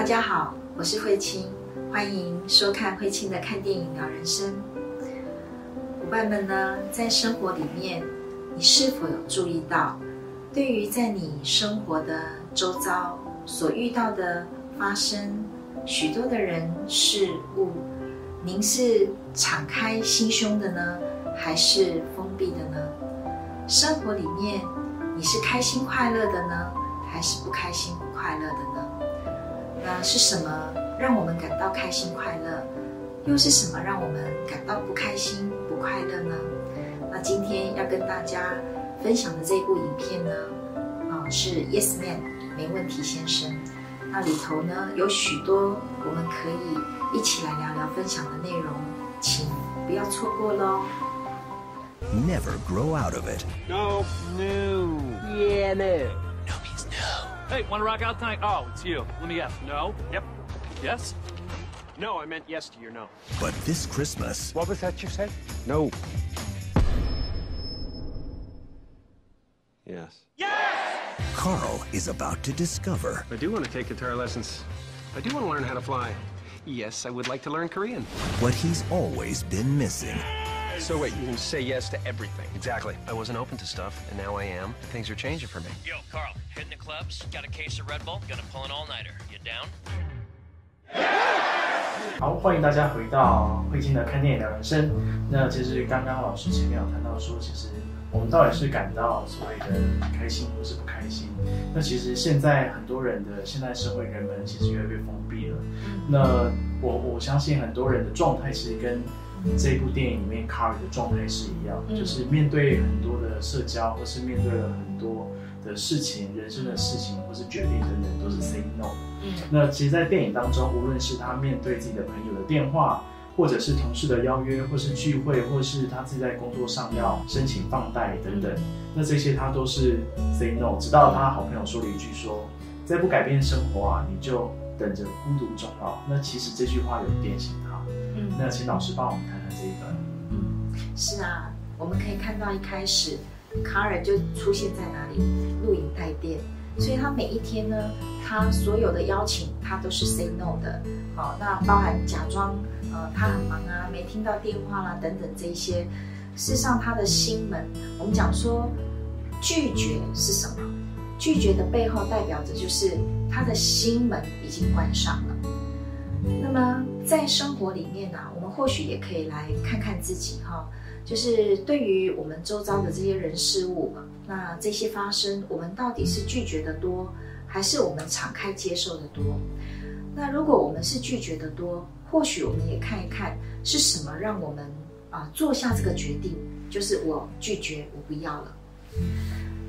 大家好，我是慧清，欢迎收看慧清的看电影聊人生。伙伴们呢，在生活里面，你是否有注意到，对于在你生活的周遭所遇到的发生许多的人事物，您是敞开心胸的呢，还是封闭的呢？生活里面，你是开心快乐的呢，还是不开心不快乐的？那是什么让我们感到开心快乐？又是什么让我们感到不开心不快乐呢？那今天要跟大家分享的这部影片呢，啊，是 Yes Man 没问题先生。那里头呢有许多我们可以一起来聊聊分享的内容，请不要错过喽。Never grow out of it. No. No. Yeah, no. No means no. Hey, want to rock out tonight? Oh, it's you. Let me guess. No. Yep. Yes. No, I meant yes to your no. But this Christmas, What was that you said? No. Yes. Yes. Carl is about to discover I do want to take guitar lessons. I do want to learn how to fly. Yes, I would like to learn Korean. what he's always been missing. So wait, you can say yes to everything. Exactly. I wasn't open to stuff, and now I am. Things are changing for me. Yo, Carl, hitting the clubs, got a case of Red Bull, gonna pull an all-nighter. You down? 好，欢迎大家回到慧清的看电影聊人生。那其实刚刚老师前面有谈到说，其实我们到底是感到所谓的开心或是不开心？那其实现在很多人的现代社会，人们其实越来越封闭了。那我我相信很多人的状态其实跟这部电影里面卡尔的状态是一样，嗯就是面对很多的社交，或是面对了很多的事情、人生的事情或是决定等等，都是 say no。嗯那其实，在电影当中，无论是他面对自己的朋友的电话，或者是同事的邀约，或是聚会，或是他自己在工作上要申请放贷等等，那这些他都是 say no。直到他好朋友说了一句说：“再不改变生活啊，你就等着孤独终老。”那其实这句话有点醒他。嗯那请老师帮我们谈谈这一段。嗯，是啊，我们可以看到一开始卡尔就出现在哪里？录影带店。所以他每一天呢，他所有的邀请他都是 say no 的。好，那包含假装呃他很忙啊，没听到电话啦等等这一些。事实上，他的心门，我们讲说拒绝是什么？拒绝的背后代表着就是他的心门已经关上了。那么在生活里面呢、我们或许也可以来看看自己哈，就是对于我们周遭的这些人事物，那这些发生，我们到底是拒绝的多，还是我们敞开接受的多？那如果我们是拒绝的多，或许我们也看一看是什么让我们啊做下这个决定，就是我拒绝，我不要了。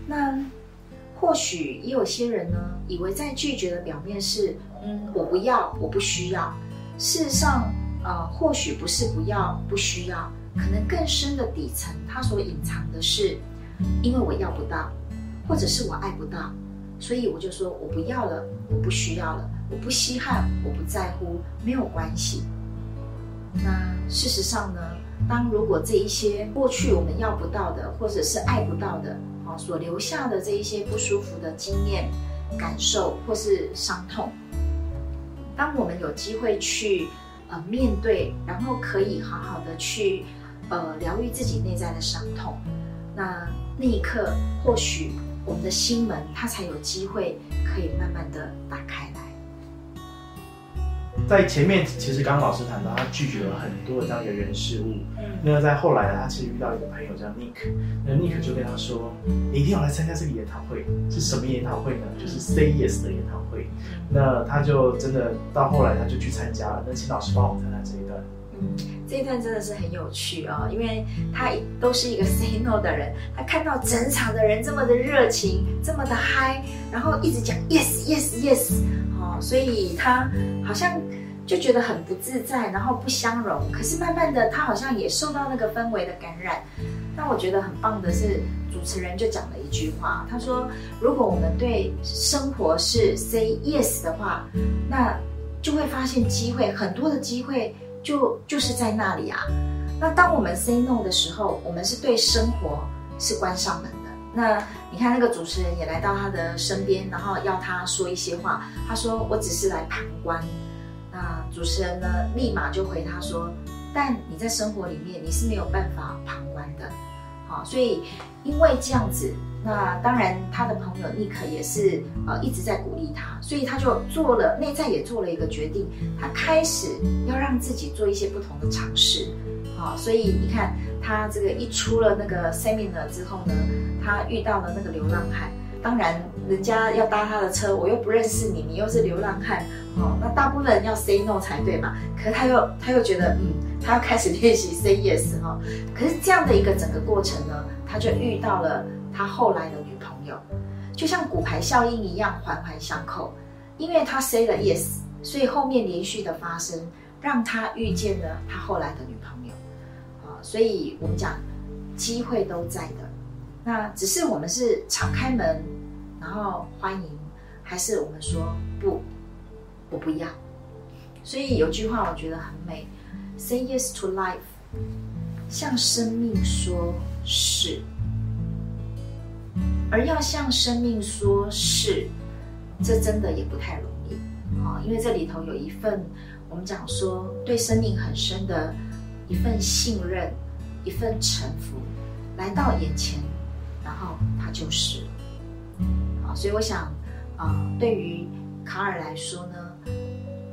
那或许也有些人呢，以为在拒绝的表面是，嗯，我不要，我不需要。事实上，呃，或许不是不要，不需要，可能更深的底层，它所隐藏的是，因为我要不到，或者是我爱不到，所以我就说我不要了，我不需要了，我不稀罕，我不在乎，没有关系。那事实上呢，当如果这一些过去我们要不到的，或者是爱不到的，哦，所留下的这一些不舒服的经验、感受或是伤痛，当我们有机会去呃面对，然后可以好好的去呃疗愈自己内在的伤痛，那那一刻或许我们的心门它才有机会可以慢慢的打开。在前面，其实刚刚老师谈到，他拒绝了很多的这样一个人事物。嗯那在后来呢，他其实遇到一个朋友叫 Nick，那 Nick 就跟他说：“你一定要来参加这个研讨会。是什么研讨会呢？就是 Say Yes 的研讨会。那他就真的到后来，他就去参加了。那请老师帮我们谈谈这一段。嗯，这一段真的是很有趣啊、因为他都是一个 say no 的人，他看到整场的人这么的热情，这么的嗨，然后一直讲 yes yes yes，哦，所以他好像就觉得很不自在，然后不相容。可是慢慢的，他好像也受到那个氛围的感染。那我觉得很棒的是，主持人就讲了一句话，他说：“如果我们对生活是 say yes 的话，那就会发现机会很多的机会就就是在那里啊。那当我们 say no 的时候，我们是对生活是关上门的。那你看那个主持人也来到他的身边，然后要他说一些话。他说：“我只是来旁观。”那主持人呢，立马就回他说：“但你在生活里面你是没有办法旁观的。”好，所以因为这样子，那当然他的朋友尼克也是呃一直在鼓励他，所以他就做了内在也做了一个决定，他开始要让自己做一些不同的尝试。好，所以你看他这个一出了那个 seminar 之后呢，他遇到了那个流浪汉。当然，人家要搭他的车，我又不认识你，你又是流浪汉，哦，那大部分人要 say no 才对嘛。可是他又他又觉得，嗯，他要开始练习 say yes 哈。可是这样的一个整个过程呢，他就遇到了他后来的女朋友，就像骨牌效应一样环环相扣。因为他 say 了 yes，所以后面连续的发生，让他遇见了他后来的女朋友。啊，所以我们讲机会都在的。那只是我们是敞开门，然后欢迎，还是我们说不，我不要。所以有句话我觉得很美，Say yes to life，向生命说是。而要向生命说是，这真的也不太容易啊，因为这里头有一份我们讲说对生命很深的一份信任，一份臣服，来到眼前。然后他就是，啊，所以我想，啊，对于卡尔来说呢，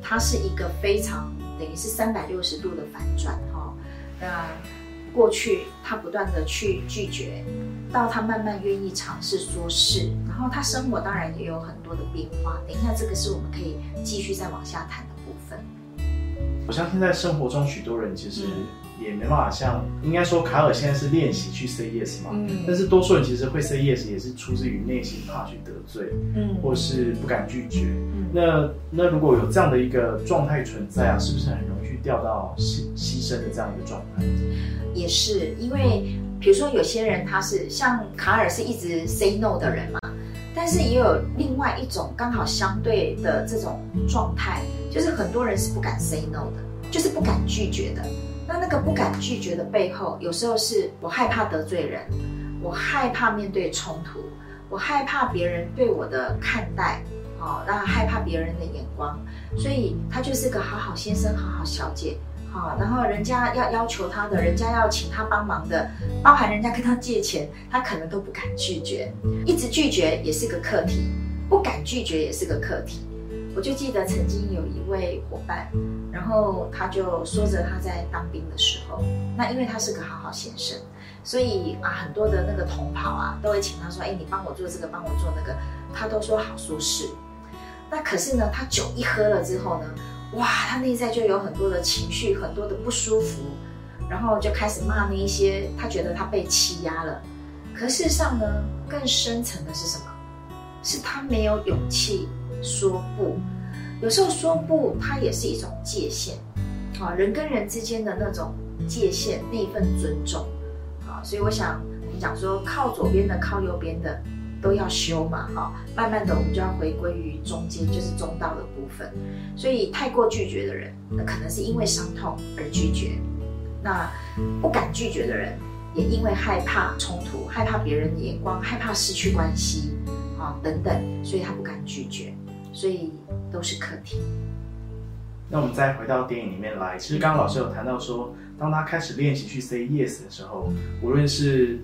他是一个非常等于是三百六十度的反转哈。那过去他不断的去拒绝，到他慢慢愿意尝试说是，然后他生活当然也有很多的变化。等一下，这个是我们可以继续再往下谈的部分。我相信在生活中，许多人其实。也没办法像，应该说卡尔现在是练习去 say yes 嘛，嗯，但是多数人其实会 say yes 也是出自于内心怕去得罪，嗯，或是不敢拒绝，嗯，那那如果有这样的一个状态存在啊，是不是很容易去掉到牺牺牲的这样一个状态？也是，因为比如说有些人他是像卡尔是一直 say no 的人嘛，但是也有另外一种刚好相对的这种状态，就是很多人是不敢 say no 的，就是不敢拒绝的。那那个不敢拒绝的背后，有时候是我害怕得罪人，我害怕面对冲突，我害怕别人对我的看待，哦，那害怕别人的眼光，所以他就是个好好先生、好好小姐，好，然后人家要要求他的，人家要请他帮忙的，包含人家跟他借钱，他可能都不敢拒绝，一直拒绝也是个课题，不敢拒绝也是个课题。我就记得曾经有一位伙伴，然后他就说着他在当兵的时候，那因为他是个好好先生，所以啊很多的那个同袍啊都会请他说，哎你帮我做这个，帮我做那个，他都说好说是。那可是呢，他酒一喝了之后呢，哇，他内在就有很多的情绪，很多的不舒服，然后就开始骂那一些他觉得他被欺压了。可事实上呢，更深层的是什么？是他没有勇气。说不，有时候说不，它也是一种界限，啊，人跟人之间的那种界限，那一份尊重，啊，所以我想，我们讲说靠左边的，靠右边的，都要修嘛，哈，慢慢的我们就要回归于中间，就是中道的部分。所以太过拒绝的人，那可能是因为伤痛而拒绝；那不敢拒绝的人，也因为害怕冲突，害怕别人的眼光，害怕失去关系，啊，等等，所以他不敢拒绝。所以都是课题。那我们再回到电影里面来，其实刚刚老师有谈到说，当他开始练习去 say yes 的时候，无论是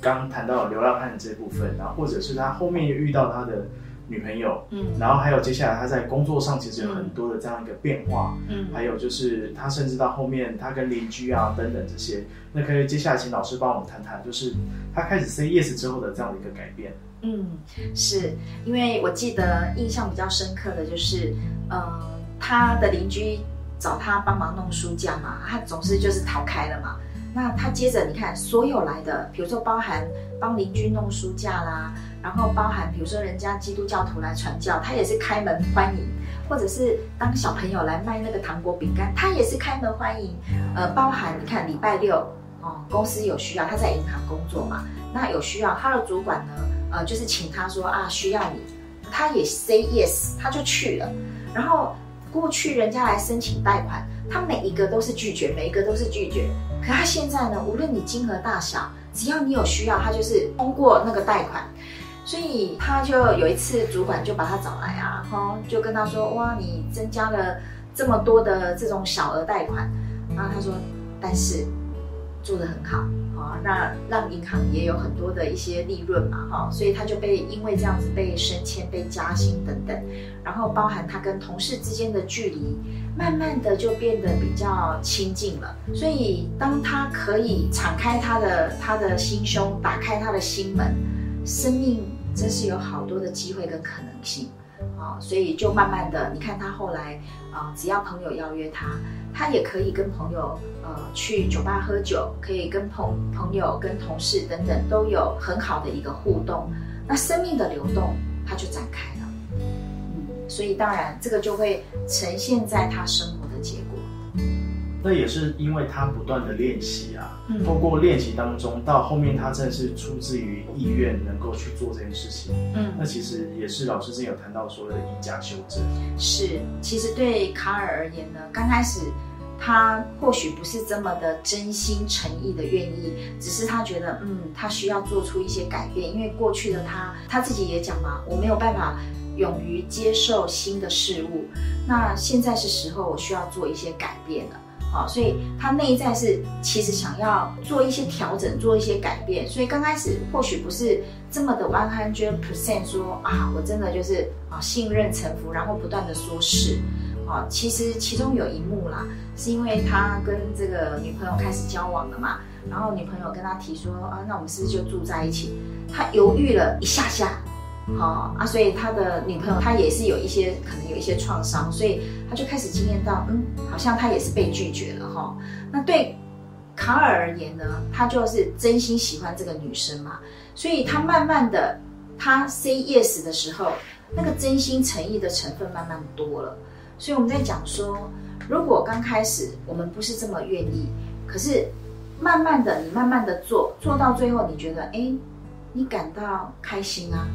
刚谈到流浪汉这部分，然后或者是他后面又遇到他的女朋友，嗯，然后还有接下来他在工作上其实有很多的这样一个变化，嗯，还有就是他甚至到后面他跟邻居啊等等这些，那可以接下来请老师帮我们谈谈，就是他开始 say yes 之后的这样的一个改变。嗯，是因为我记得印象比较深刻的就是，嗯，他的邻居找他帮忙弄书架嘛，他总是就是逃开了嘛。那他接着你看，所有来的，比如说包含帮邻居弄书架啦，然后包含比如说人家基督教徒来传教，他也是开门欢迎，或者是当小朋友来卖那个糖果饼干，他也是开门欢迎。呃，包含你看礼拜六哦，公司有需要，他在银行工作嘛，那有需要他的主管呢？呃，就是请他说啊，需要你，他也 say yes，他就去了。然后过去人家来申请贷款，他每一个都是拒绝，每一个都是拒绝。可他现在呢，无论你金额大小，只要你有需要，他就是通过那个贷款。所以他就有一次，主管就把他找来啊，哈，就跟他说：“哇，你增加了这么多的这种小额贷款。”然后他说：“但是做得很好啊，那让银行也有很多的一些利润嘛，哈，所以他就被因为这样子被升迁、被加薪等等，然后包含他跟同事之间的距离，慢慢的就变得比较亲近了。所以当他可以敞开他的他的心胸，打开他的心门。”生命真是有好多的机会跟可能性啊，所以就慢慢的，你看他后来啊，只要朋友邀约他，他也可以跟朋友呃去酒吧喝酒，可以跟朋朋友、跟同事等等都有很好的一个互动，那生命的流动它就展开了，嗯，所以当然这个就会呈现在他生活的结果。那也是因为他不断的练习啊，透过练习当中，到后面他真的是出自于意愿能够去做这件事情。嗯，那其实也是老师之前有谈到所谓的以假修真。是，其实对卡尔而言呢，刚开始他或许不是这么的真心诚意的愿意，只是他觉得，嗯，他需要做出一些改变，因为过去的他，他自己也讲嘛，我没有办法勇于接受新的事物，那现在是时候我需要做一些改变了。好，所以他内在是其实想要做一些调整，做一些改变。所以刚开始或许不是这么的 one hundred percent 说啊，我真的就是啊信任臣服，然后不断的说是。啊，其实其中有一幕啦，是因为他跟这个女朋友开始交往了嘛，然后女朋友跟他提说啊，那我们是不是就住在一起？他犹豫了一下下。好啊，所以他的女朋友她也是有一些可能有一些创伤，所以他就开始经验到，嗯，好像他也是被拒绝了哈。那对卡尔而言呢，他就是真心喜欢这个女生嘛，所以他慢慢的他 say yes 的时候，那个真心诚意的成分慢慢多了。所以我们在讲说，如果刚开始我们不是这么愿意，可是慢慢的你慢慢的做，做到最后你觉得，哎，你感到开心啊。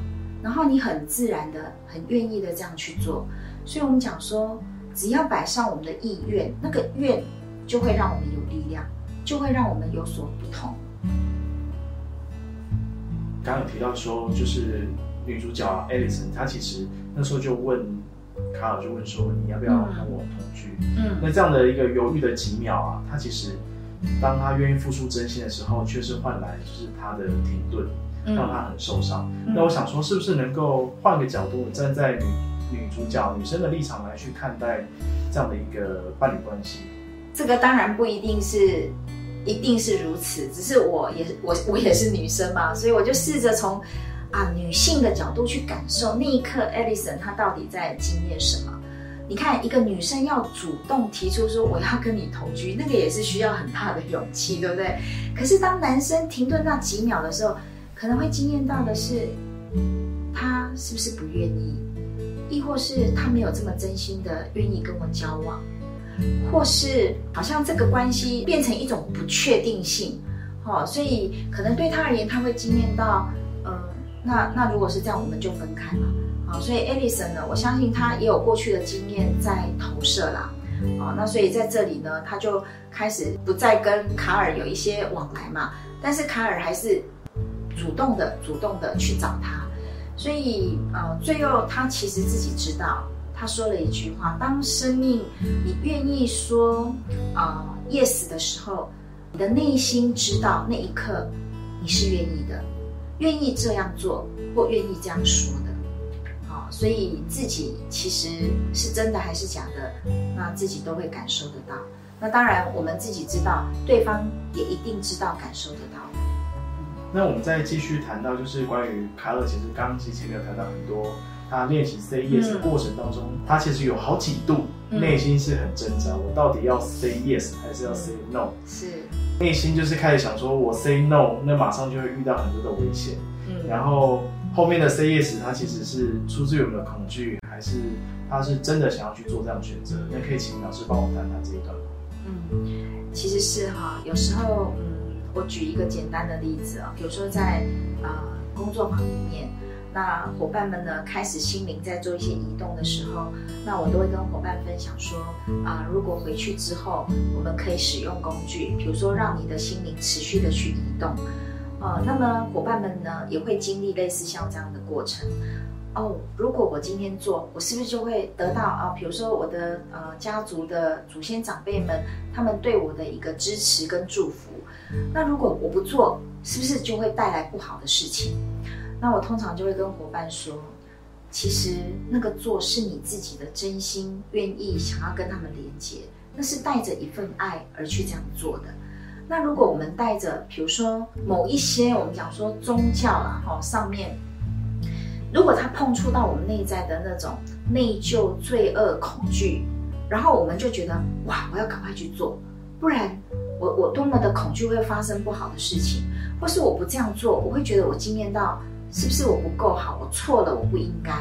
然后你很自然的、很愿意的这样去做，所以我们讲说，只要摆上我们的意愿，那个愿就会让我们有力量，就会让我们有所不同。刚刚有提到说，就是女主角 Alison，，她其实那时候就问卡尔，就问说你要不要跟我同居？嗯，那这样的一个犹豫的几秒啊，她其实当她愿意付出真心的时候，却是换来就是她的停顿。让他很受伤。那我想说，是不是能够换个角度，站在女女主角女生的立场来去看待这样的一个伴侣关系？这个当然不一定是，一定是如此。只是我也是我我也是女生嘛，所以我就试着从啊女性的角度去感受那一刻，Alison 她到底在经验什么？你看，一个女生要主动提出说我要跟你同居，那个也是需要很大的勇气，对不对？可是当男生停顿那几秒的时候，可能会惊艳到的是，他是不是不愿意，亦或是他没有这么真心的愿意跟我交往，或是好像这个关系变成一种不确定性，哦，所以可能对他而言，他会惊艳到，嗯，那那如果是这样，我们就分开了，好，所以 Alison 呢，我相信他也有过去的经验在投射啦，哦，那所以在这里呢，他就开始不再跟卡尔有一些往来嘛，但是卡尔还是。主动的，主动的去找他，所以呃，最后他其实自己知道，他说了一句话：当生命你愿意说啊 yes 的时候，你的内心知道那一刻你是愿意的，愿意这样做或愿意这样说的。好，所以自己其实是真的还是假的，那自己都会感受得到。那当然，我们自己知道，对方也一定知道感受得到。那我们再继续谈到，就是关于卡尔，其实刚刚其实前面有谈到很多，他练习 say yes 的过程当中，他其实有好几度内心是很挣扎，我到底要 say yes 还是要 say no？是，内心就是开始想说，我 say no，那马上就会遇到很多的危险。嗯，然后后面的 say yes，他其实是出自于我们的恐惧，还是他是真的想要去做这样的选择？那可以请老师帮我谈谈这一段吗？嗯，其实是哈，有时候嗯。我举一个简单的例子啊，比如说在呃工作坊里面，那伙伴们呢开始心灵在做一些移动的时候，那我都会跟伙伴分享说啊，如果回去之后，我们可以使用工具，比如说让你的心灵持续的去移动，呃，那么伙伴们呢也会经历类似像这样的过程。哦，如果我今天做，我是不是就会得到啊？比如说我的呃家族的祖先长辈们，他们对我的一个支持跟祝福。那如果我不做，是不是就会带来不好的事情？那我通常就会跟伙伴说，其实那个做是你自己的真心愿意想要跟他们连接，那是带着一份爱而去这样做的。那如果我们带着，比如说某一些我们讲说宗教啊，哈上面，如果它碰触到我们内在的那种内疚、罪恶、恐惧，然后我们就觉得哇，我要赶快去做，不然我多么的恐惧会发生不好的事情，或是我不这样做，我会觉得我经验到是不是我不够好，我错了，我不应该。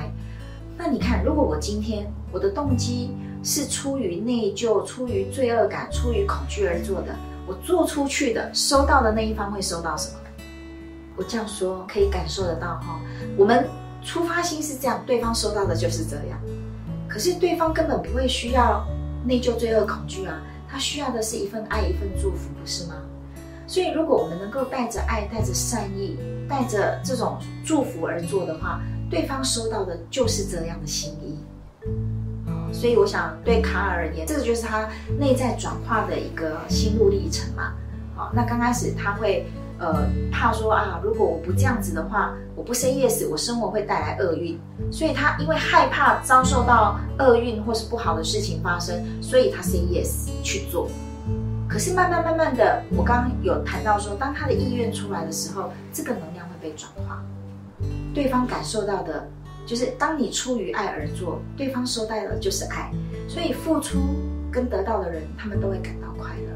那你看，如果我今天我的动机是出于内疚、出于罪恶感、出于恐惧而做的。我做出去的，收到的那一方会收到什么？我这样说可以感受得到哈。我们出发心是这样，对方收到的就是这样。可是对方根本不会需要内疚、罪恶、恐惧啊，他需要的是一份爱、一份祝福，不是吗？所以，如果我们能够带着爱、带着善意、带着这种祝福而做的话，对方收到的就是这样的心意。所以我想，对卡尔而言，这个就是他内在转化的一个心路历程嘛。好，那刚开始他会呃怕说啊，如果我不这样子的话，我不 say yes，我生活会带来厄运。所以他因为害怕遭受到厄运或是不好的事情发生，所以他 say yes 去做。可是慢慢慢慢的，我刚刚有谈到说，当他的意愿出来的时候，这个能量会被转化，对方感受到的。就是当你出于爱而做，对方收到的就是爱，所以付出跟得到的人，他们都会感到快乐。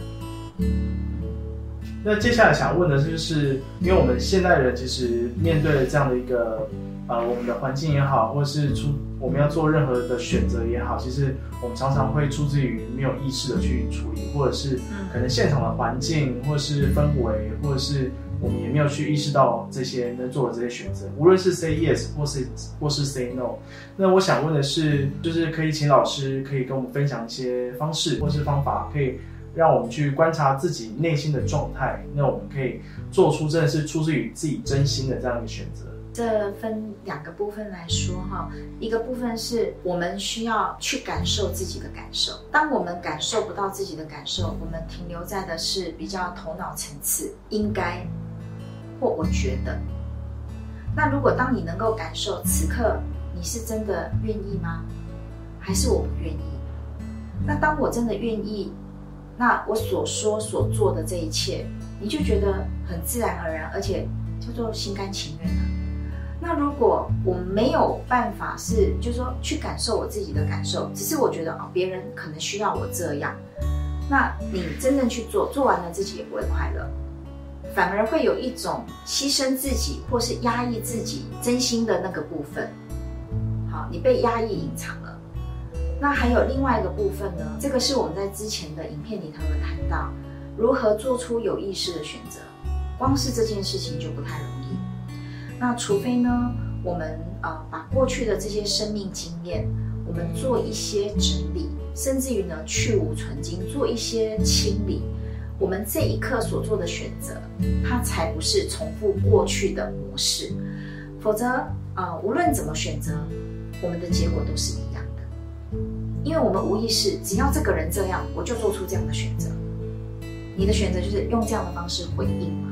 那接下来想问的就是，因为我们现代人其实面对这样的一个呃我们的环境也好，或者是出我们要做任何的选择也好，其实我们常常会出自于没有意识的去处理，或者是可能现场的环境，或是氛围，或者是。我们也没有去意识到这些能做的这些选择，无论是 say yes 或是或是 say no。那我想问的是，就是可以请老师可以跟我们分享一些方式或是方法，可以让我们去观察自己内心的状态。那我们可以做出真的是出自于自己真心的这样一个选择。这分两个部分来说哈，一个部分是我们需要去感受自己的感受。当我们感受不到自己的感受，我们停留在的是比较头脑层次，应该。或我觉得，那如果当你能够感受此刻你是真的愿意吗？还是我不愿意？那当我真的愿意，那我所说所做的这一切，你就觉得很自然而然，而且叫做心甘情愿了。那如果我没有办法是，就是说去感受我自己的感受，只是我觉得哦，别人可能需要我这样，那你真正去做，做完了自己也不会快乐。反而会有一种牺牲自己或是压抑自己真心的那个部分，好，你被压抑隐藏了。那还有另外一个部分呢？这个是我们在之前的影片里头有谈到，如何做出有意识的选择。光是这件事情就不太容易。那除非呢，我们呃把过去的这些生命经验，我们做一些整理，甚至于呢去无存精，做一些清理。我们这一刻所做的选择，它才不是重复过去的模式。否则，啊，无论怎么选择，我们的结果都是一样。因为我们无意识，只要这个人这样，我就做出这样的选择。你的选择就是用这样的方式回应嘛，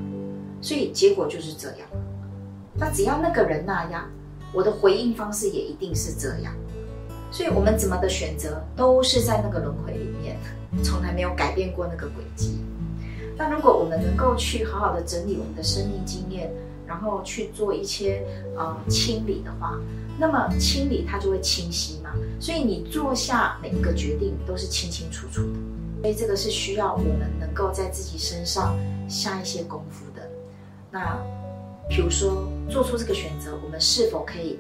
所以结果就是这样。那只要那个人那样，我的回应方式也一定是这样。所以我们怎么的选择，都是在那个轮回里面，从来没有改变过那个轨迹。那如果我们能够去好好的整理我们的生命经验，然后去做一些呃清理的话，那么清理它就会清晰嘛。所以你做下每一个决定都是清清楚楚的。所以这个是需要我们能够在自己身上下一些功夫的。那比如说做出这个选择，我们是否可以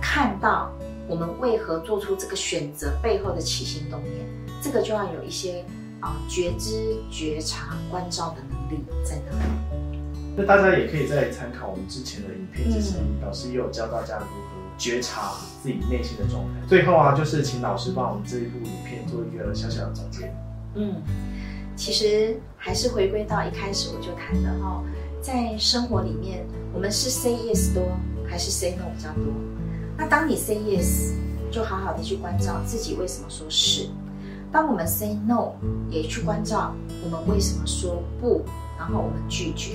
看到我们为何做出这个选择背后的起心动念？这个就要有一些。啊，觉知、觉察、关照的能力在哪里？那大家也可以再参考我们之前的影片，其实老师也有教大家如何觉察自己内心的状态。最后啊，就是请老师帮我们这一部影片做一个小小的总结。嗯，其实还是回归到一开始我就谈的哈，在生活里面，我们是 say yes 多还是 say no 比较多？那当你 say yes，就好好的去关照自己为什么说是；当我们 say no，也去关照我们为什么说不，然后我们拒绝。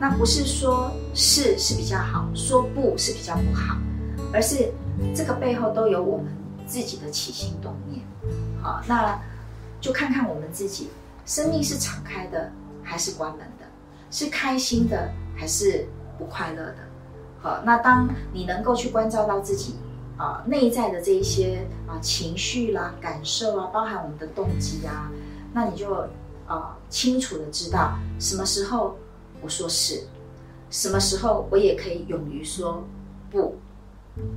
那不是说是是比较好，说不是比较不好，而是这个背后都有我们自己的起心动念。好，那就看看我们自己，生命是敞开的还是关门的，是开心的还是不快乐的。好，那当你能够去关照到自己啊内在的这一些啊情绪啦、感受啊，包含我们的动机啊，那你就啊清楚的知道什么时候我说是，什么时候我也可以勇于说不。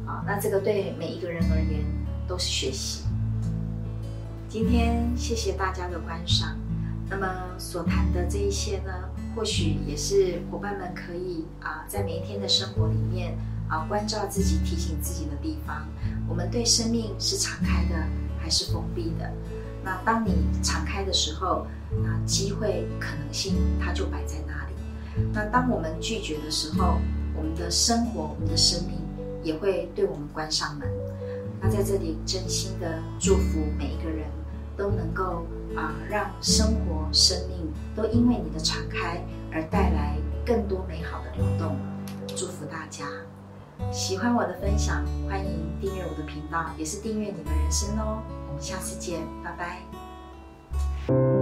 啊，那这个对每一个人而言都是学习。今天谢谢大家的观赏。那么所谈的这一些呢，或许也是伙伴们可以啊，在每一天的生活里面啊，关照自己、提醒自己的地方。我们对生命是敞开的还是封闭的？那当你敞开的时候，那机会可能性它就摆在那里。那当我们拒绝的时候，我们的生活、我们的生命也会对我们关上门。那在这里真心的祝福每一个人。都能够啊，让生活、生命都因为你的敞开而带来更多美好的流动。祝福大家！喜欢我的分享，欢迎订阅我的频道，也是订阅你的人生哦。我们下次见，拜拜。